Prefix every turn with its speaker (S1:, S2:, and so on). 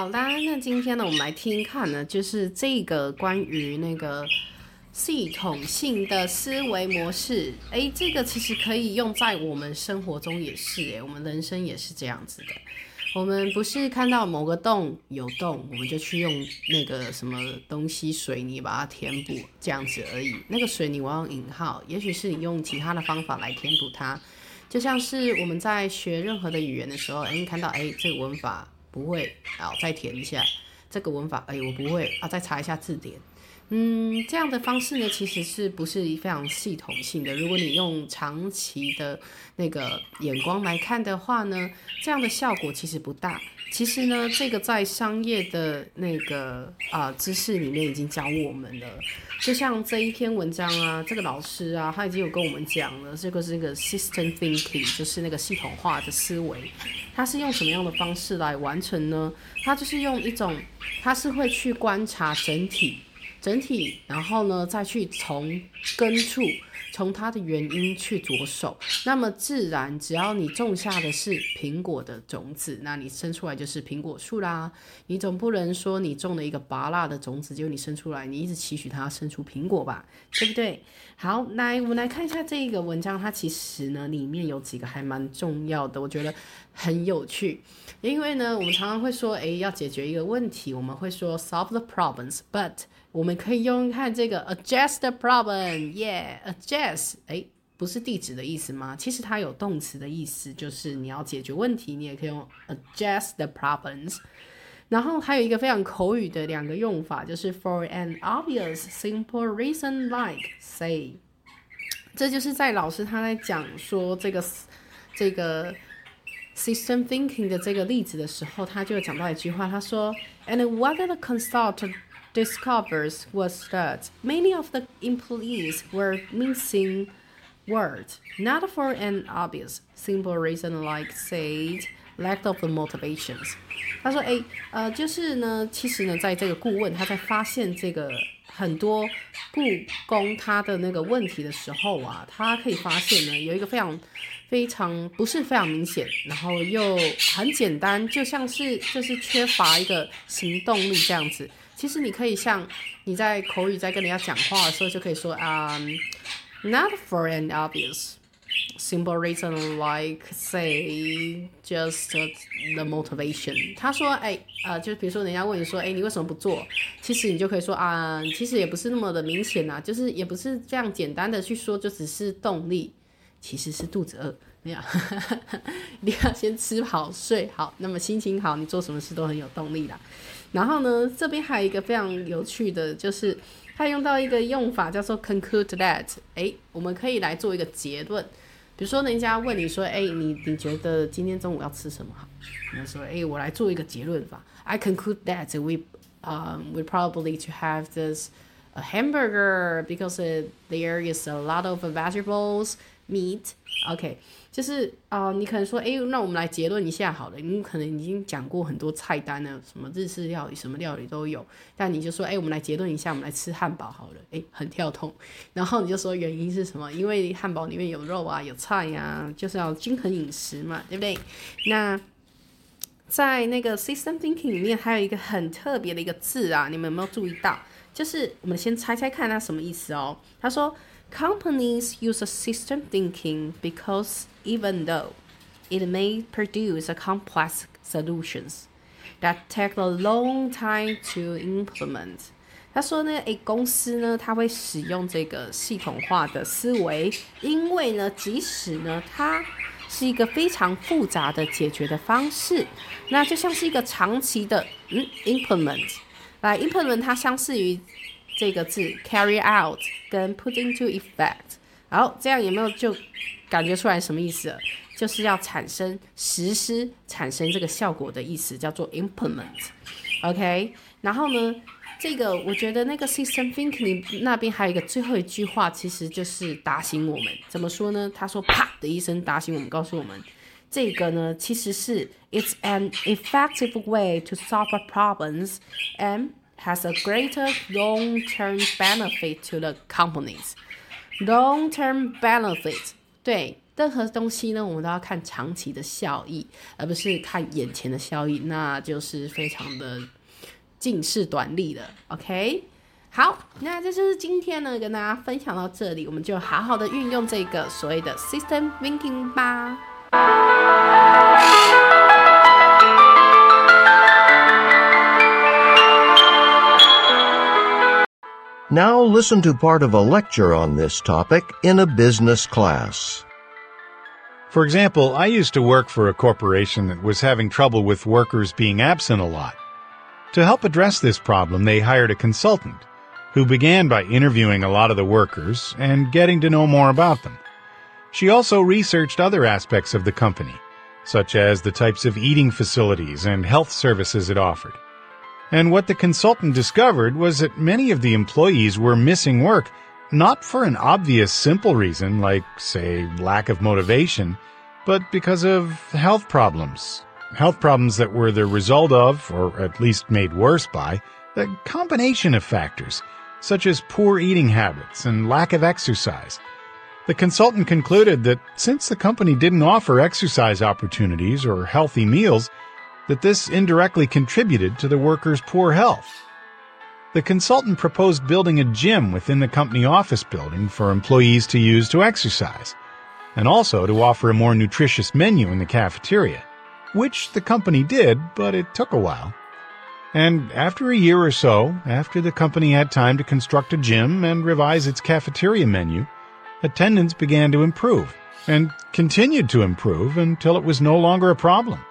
S1: 好啦，那今天呢，我们来听看呢，就是这个关于那个系统性的思维模式。诶，这个其实可以用在我们生活中也是，诶，我们人生也是这样子的。我们不是看到某个洞有洞，我们就去用那个什么东西水泥把它填补这样子而已。那个水泥我用引号，也许是你用其他的方法来填补它。就像是我们在学任何的语言的时候，哎，你看到哎这个文法不会，好再填一下这个文法，哎我不会啊，再查一下字典。嗯，这样的方式呢，其实是不是非常系统性的？如果你用长期的那个眼光来看的话呢，这样的效果其实不大。其实呢，这个在商业的那个啊知识里面已经教我们了。就像这一篇文章啊，这个老师啊，他已经有跟我们讲了，这个是一个 system thinking，就是那个系统化的思维。他是用什么样的方式来完成呢？他就是用一种，他是会去观察整体，整体，然后呢再去从根处。从它的原因去着手，那么自然，只要你种下的是苹果的种子，那你生出来就是苹果树啦。你总不能说你种了一个拔辣的种子，结果你生出来，你一直期许它生出苹果吧，对不对？好，来我们来看一下这一个文章，它其实呢里面有几个还蛮重要的，我觉得很有趣。因为呢，我们常常会说，诶，要解决一个问题，我们会说 solve the problems，but 我们可以用看这个 adjust the problem，yeah，adjust，哎，不是地址的意思吗？其实它有动词的意思，就是你要解决问题，你也可以用 adjust the problems。然后还有一个非常口语的两个用法，就是 for an obvious simple reason like say，这就是在老师他在讲说这个这个 system thinking 的这个例子的时候，他就讲到一句话，他说，and whether the consultant discovers was that many of the employees were missing words, not for an obvious, simple reason like, say, lack of the motivations. 他说：“哎，呃，就是呢，其实呢，在这个顾问他在发现这个很多故宫他的那个问题的时候啊，他可以发现呢，有一个非常非常不是非常明显，然后又很简单，就像是就是缺乏一个行动力这样子。”其实你可以像你在口语在跟人家讲话的时候，就可以说啊，not for an obvious simple reason like say just the motivation。他说，哎，呃，就比如说人家问你说，哎，你为什么不做？其实你就可以说啊，其实也不是那么的明显呐，就是也不是这样简单的去说，就只是动力，其实是肚子饿。没有，你要先吃好睡好，那么心情好，你做什么事都很有动力啦。然后呢，这边还有一个非常有趣的，就是它用到一个用法叫做 conclude that。哎，我们可以来做一个结论。比如说，人家问你说，哎，你你觉得今天中午要吃什么好？你说，哎，我来做一个结论法。I conclude that we um we probably to have this a hamburger because there is a lot of vegetables meat. OK。就是啊，你可能说，哎，那我们来结论一下好了。你可能已经讲过很多菜单了，什么日式料理，什么料理都有。但你就说，哎，我们来结论一下，我们来吃汉堡好了。哎，很跳痛。然后你就说原因是什么？因为汉堡里面有肉啊，有菜呀，就是要均衡饮食嘛，对不对？那在那个 system thinking 里面还有一个很特别的一个字啊，你们有没有注意到？就是我们先猜猜看它什么意思哦。他说。Companies use a system thinking because even though it may produce a complex solutions that take a long time to implement，他说呢，诶，公司呢，它会使用这个系统化的思维，因为呢，即使呢，它是一个非常复杂的解决的方式，那就像是一个长期的嗯 implement，来 implement 它相似于。 这个字 carry out 跟 put into effect，好，这样有没有就感觉出来什么意思？就是要产生实施、产生这个效果的意思，叫做 implement，OK。然后呢，这个我觉得那个 system thinking 那边还有一个最后一句话，其实就是打醒我们。怎么说呢？他说啪的一声打醒我们，告诉我们这个呢，其实是 it's an effective way to solve problems and has a greater long-term benefit to the companies. Long-term benefit，对任何东西呢，我们都要看长期的效益，而不是看眼前的效益，那就是非常的近视短利的。OK，好，那这就是今天呢跟大家分享到这里，我们就好好的运用这个所谓的 system thinking 吧。
S2: Now listen to part of a lecture on this topic in a business class.
S3: For example, I used to work for a corporation that was having trouble with workers being absent a lot. To help address this problem, they hired a consultant who began by interviewing a lot of the workers and getting to know more about them. She also researched other aspects of the company, such as the types of eating facilities and health services it offered. And what the consultant discovered was that many of the employees were missing work not for an obvious simple reason like, say, lack of motivation, but because of health problems. Health problems that were the result of, or at least made worse by, a combination of factors, such as poor eating habits and lack of exercise. The consultant concluded that since the company didn't offer exercise opportunities or healthy meals, that this indirectly contributed to the workers' poor health. The consultant proposed building a gym within the company office building for employees to use to exercise, and also to offer a more nutritious menu in the cafeteria, which the company did, but it took a while. And after a year or so, after the company had time to construct a gym and revise its cafeteria menu, attendance began to improve, and continued to improve until it was no longer a problem.